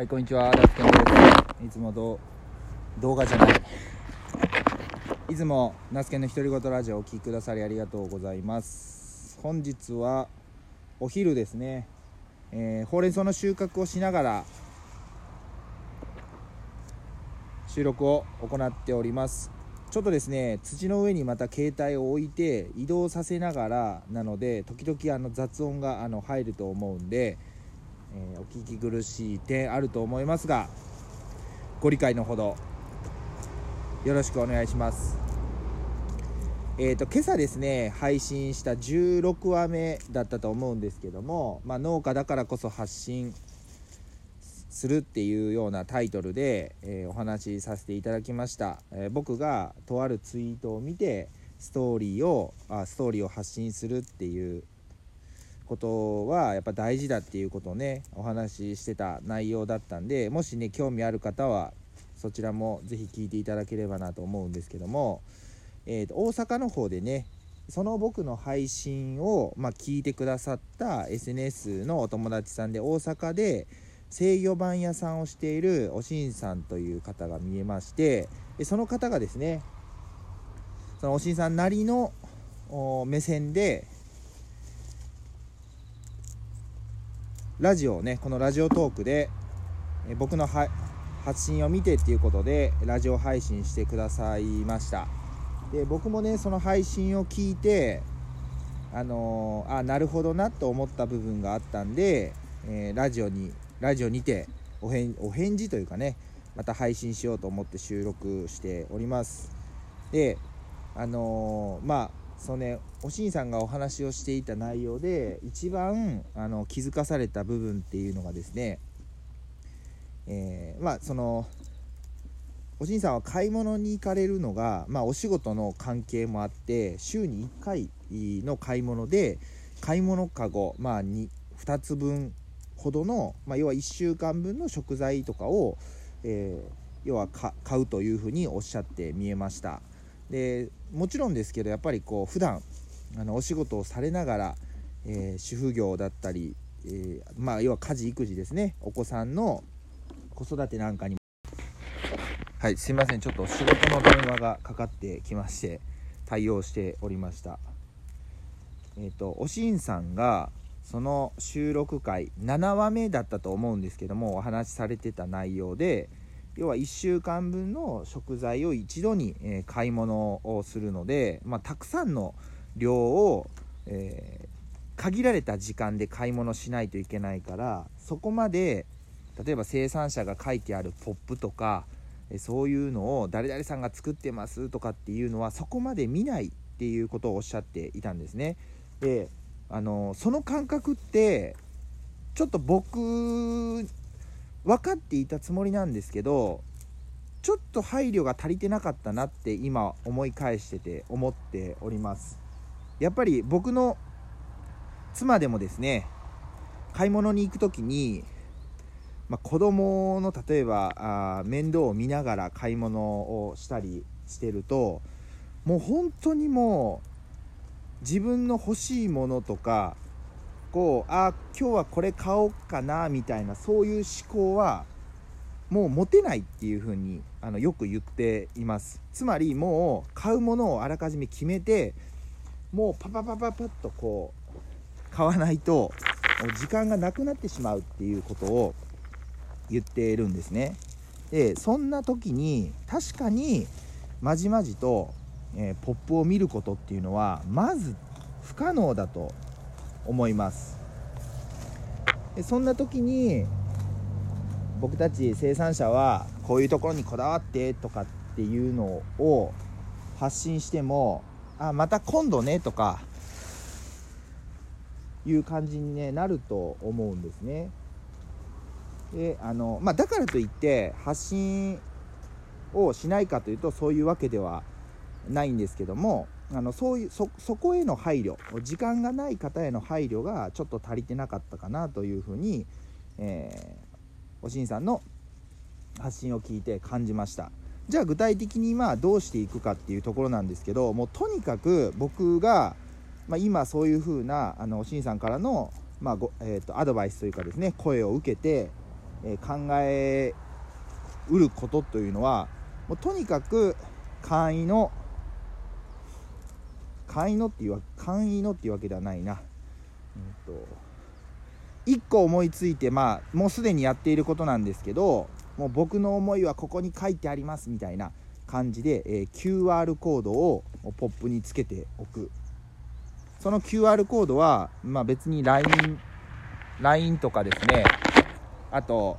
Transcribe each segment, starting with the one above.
はい、こんにちは。ダスケンです。いつもど動画じゃない。いつもナスケンの独り言ラジオをお聞きくださりありがとうございます。本日はお昼ですね。えーほうれん草の収穫をしながら収録を行っております。ちょっとですね土の上にまた携帯を置いて移動させながらなので時々あの雑音があの入ると思うんで、えーお聞き苦しい点あると思いますがご理解のほどよろしくお願いします。えー、と今朝ですね配信した16話目だったと思うんですけども、まあ、農家だからこそ発信するっていうようなタイトルで、えーお話しさせていただきました、えー僕がとあるツイートを見てストーリーをあストーリーを発信するっていうことはやっぱ大事だっていうことをねお話ししてた内容だったんでもしね興味ある方はそちらもぜひ聞いていただければなと思うんですけども、えーと大阪の方でねその僕の配信を、まあ、聞いてくださった SNS のお友達さんで大阪で制御盤屋さんをしているおしんさんという方が見えましてその方がですねそのおしんさんなりの目線でラジオをねこのラジオトークでえ僕の発信を見てっていうことでラジオ配信してくださいました。で僕もねその配信を聞いてあのーあなるほどなと思った部分があったんで、えーラジオにラジオにてお返お返事というかねまた配信しようと思って収録しております。であのーまあそのねおしんさんがお話をしていた内容で一番あの気づかされた部分っていうのがですねえーまあそのおしんさんは買い物に行かれるのが、まあ、お仕事の関係もあって週に1回の買い物で買い物かご、まあ、2, 2つ分ほどの、まあ、要は1週間分の食材とかを、えー要はか買うというふうにおっしゃって見えました。でもちろんですけどやっぱりこう普段あのお仕事をされながら、えー主婦業だったり、えーまあ要は家事育児ですね。お子さんの子育てなんかにはいすいません。ちょっと仕事の電話がかかってきまして対応しておりました。えっ、とおしんさんがその収録回7話目だったと思うんですけどもお話しされてた内容で要は1週間分の食材を一度に、え買い物をするので、まあ、たくさんの量を、えー限られた時間で買い物しないといけないからそこまで例えば生産者が書いてあるポップとかそういうのを誰々さんが作ってますとかっていうのはそこまで見ないっていうことをおっしゃっていたんですね。であのその感覚ってちょっと僕分かっていたつもりなんですけどちょっと配慮が足りてなかったなって今思い返してて思っております。やっぱり僕の妻でもですね買い物に行く時にまあ、子供の例えばあ面倒を見ながら買い物をしたりしてるともう本当にもう自分の欲しいものとかこうあ今日はこれ買おうかなみたいなそういう思考はもう持てないっていうふうにあのよく言っています。つまりもう買うものをあらかじめ決めてもうパパパパパッとこう買わないと時間がなくなってしまうっていうことを言っているんですね。でそんな時に確かにまじまじと、えーポップを見ることっていうのはまず不可能だと思います。でそんな時に僕たち生産者はこういうところにこだわってとかっていうのを発信してもあまた今度ねとかいう感じに、ね、なると思うんですね。であの、まあ、だからといって発信をしないかというとそういうわけではないんですけどもあのそういうそこへの配慮時間がない方への配慮がちょっと足りてなかったかなというふうに、えーおしんさんの発信を聞いて感じました。じゃあ具体的にまどうしていくかっていうところなんですけどもうとにかく僕が、まあ、今そういうふうなあのおしんさんからの、まあごえー、とアドバイスというかですね声を受けてえ考えうることというのはもうとにかく簡易の簡易のっていうわ簡易のっていうわけではないな、うんと、1個思いついてまあもうすでにやっていることなんですけどもう僕の思いはここに書いてありますみたいな感じで、えー、QR コードをポップにつけておく。その QR コードは、まあ、別に LINE, LINE とかですね。あと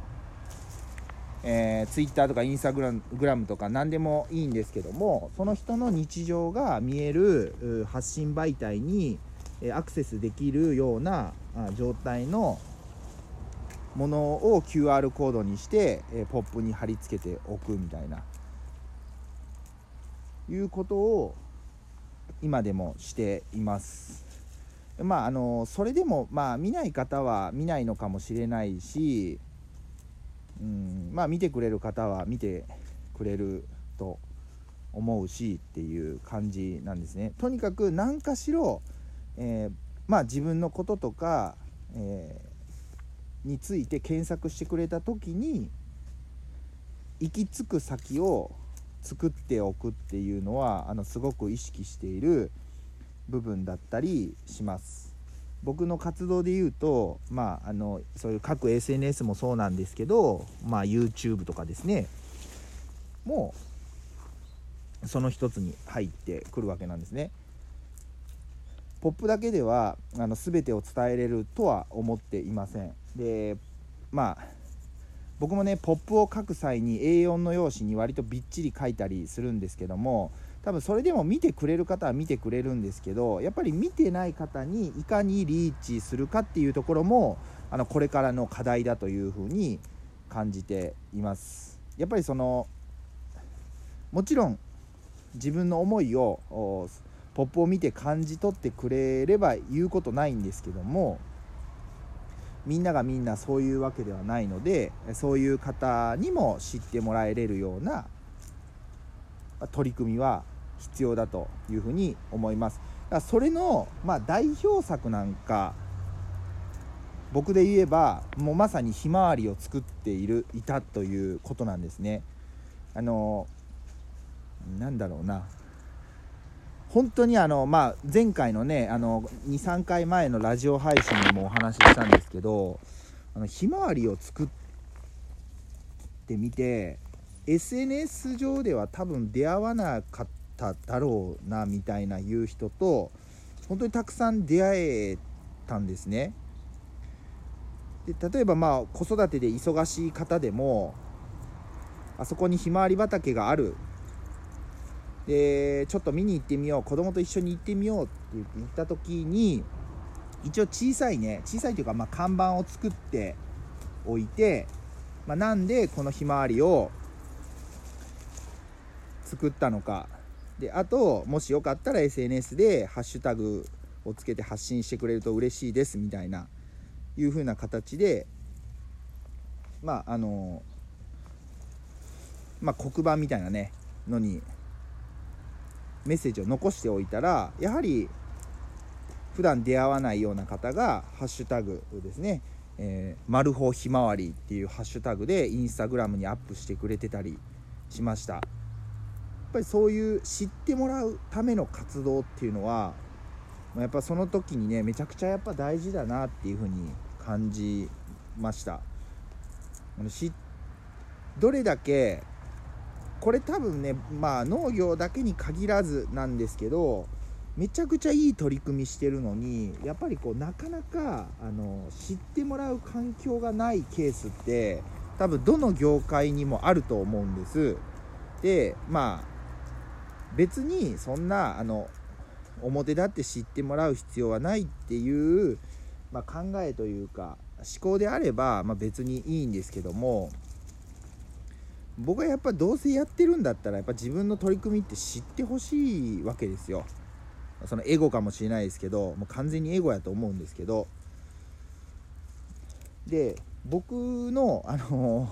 えー、ツイッターとかインスタグラムとか何でもいいんですけどもその人の日常が見える発信媒体にアクセスできるような状態のものを QR コードにして、えポップに貼り付けておくみたいな。いうことを今でもしています。まああのそれでもまあ見ない方は見ないのかもしれないしうんまあ見てくれる方は見てくれると思うしっていう感じなんですねとにかく何かしろ、えー、まあ自分のこととか、えー、について検索してくれた時に行き着く先を作っておくっていうのはあのすごく意識している部分だったりします。僕の活動で言うと、まあ、あのそういう各 SNS もそうなんですけど、まあ、YouTube とかですねもうその一つに入ってくるわけなんですね。ポップだけではあの全てを伝えれるとは思っていません。でまあ僕もねポップを書く際に A4 の用紙に割とびっちり書いたりするんですけども多分それでも見てくれる方は見てくれるんですけどやっぱり見てない方にいかにリーチするかっていうところもあのこれからの課題だというふうに感じています。やっぱりそのもちろん自分の思いをポップを見て感じ取ってくれれば言うことないんですけどもみんながみんなそういうわけではないのでそういう方にも知ってもらえれるような取り組みは必要だというふうに思います。だからそれの、まあ、代表作なんか僕で言えばもうまさにひまわりを作っているいたということなんですね。あのなんだろうな。本当にあの、まあ、前回のね23回前のラジオ配信でもお話ししたんですけどあのひまわりを作ってみて SNS 上では多分出会わなかったただろうなみたいな言う人と本当にたくさん出会えたんですね。で例えばまあ子育てで忙しい方でもあそこにひまわり畑がある。でちょっと見に行ってみよう。子供と一緒に行ってみようって言った時に一応小さいね小さいというかまあ看板を作っておいて、まあ、なんでこのひまわりを作ったのか。であともしよかったら SNS でハッシュタグをつけて発信してくれると嬉しいですみたいないう風な形でまああのまあ、黒板みたいなねのにメッセージを残しておいたらやはり普段出会わないような方がハッシュタグですね「えー、マルホひまわり」っていうハッシュタグでインスタグラムにアップしてくれてたりしました。っぱりそういう知ってもらうための活動っていうのはやっぱその時にねめちゃくちゃやっぱ大事だなっていうふうに感じました。どれだけこれ多分ねまあ農業だけに限らずなんですけどめちゃくちゃいい取り組みしてるのにやっぱりこうなかなかあの知ってもらう環境がないケースって多分どの業界にもあると思うんです。でまあ別にそんなあの表立って知ってもらう必要はないっていう、まあ、考えというか思考であれば、まあ、別にいいんですけども僕はやっぱどうせやってるんだったらやっぱ自分の取り組みって知ってほしいわけですよ。そのエゴかもしれないですけどもう完全にエゴやと思うんですけど。で僕のあの思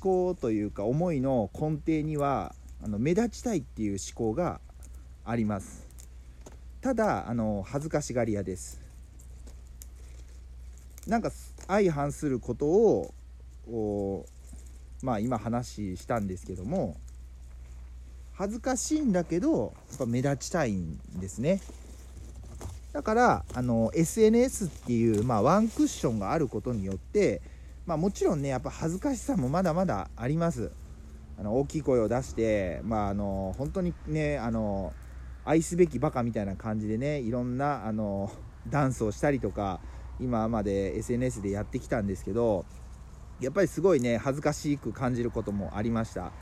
考というか思いの根底にはあの目立ちたいっていう思考があります。ただあの恥ずかしがり屋です。なんか相反することををまあ今話したんですけども恥ずかしいんだけどやっぱ目立ちたいんですね。だからあの SNS っていう、まあ、ワンクッションがあることによって、まあ、もちろんねやっぱ恥ずかしさもまだまだあります。あの大きい声を出して、まあ、あの本当にねあの愛すべきバカみたいな感じでねいろんなあのダンスをしたりとか今まで SNS でやってきたんですけどやっぱりすごいね恥ずかしく感じることもありました。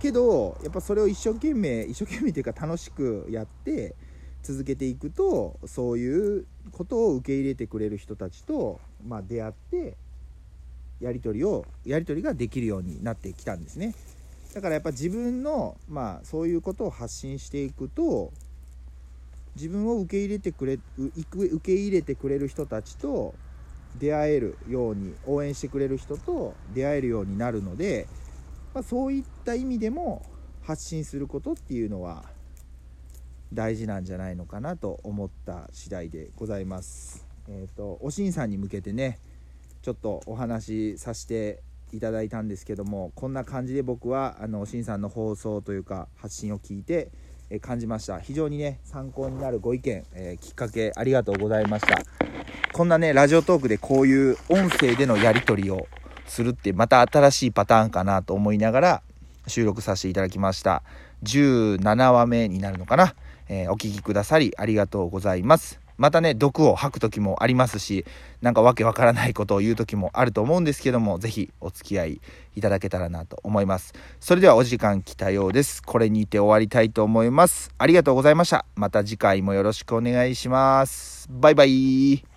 けどやっぱそれを一生懸命一生懸命というか楽しくやって続けていくとそういうことを受け入れてくれる人たちと、まあ、出会ってやり取りをやり取りができるようになってきたんですね。だからやっぱ自分の、まあ、そういうことを発信していくと自分を受け入れてくれ受け入れてくれる人たちと出会えるように応援してくれる人と出会えるようになるので、まあ、そういった意味でも発信することっていうのは大事なんじゃないのかなと思った次第でございます。えーと、おしんさんに向けてねちょっとお話しさせていただいたんですけどもこんな感じで僕はあのしんさんの放送というか発信を聞いてえ感じました。非常にね参考になるご意見、えー、きっかけありがとうございました。こんなねラジオトークでこういう音声でのやり取りをするってまた新しいパターンかなと思いながら収録させていただきました。17話目になるのかな、えー、お聴きくださりありがとうございます。またね毒を吐く時もありますしなんかわけわからないことを言う時もあると思うんですけども是非お付き合いいただけたらなと思います。それではお時間来たようです。これにて終わりたいと思います。ありがとうございました。また次回もよろしくお願いします。バイバイ。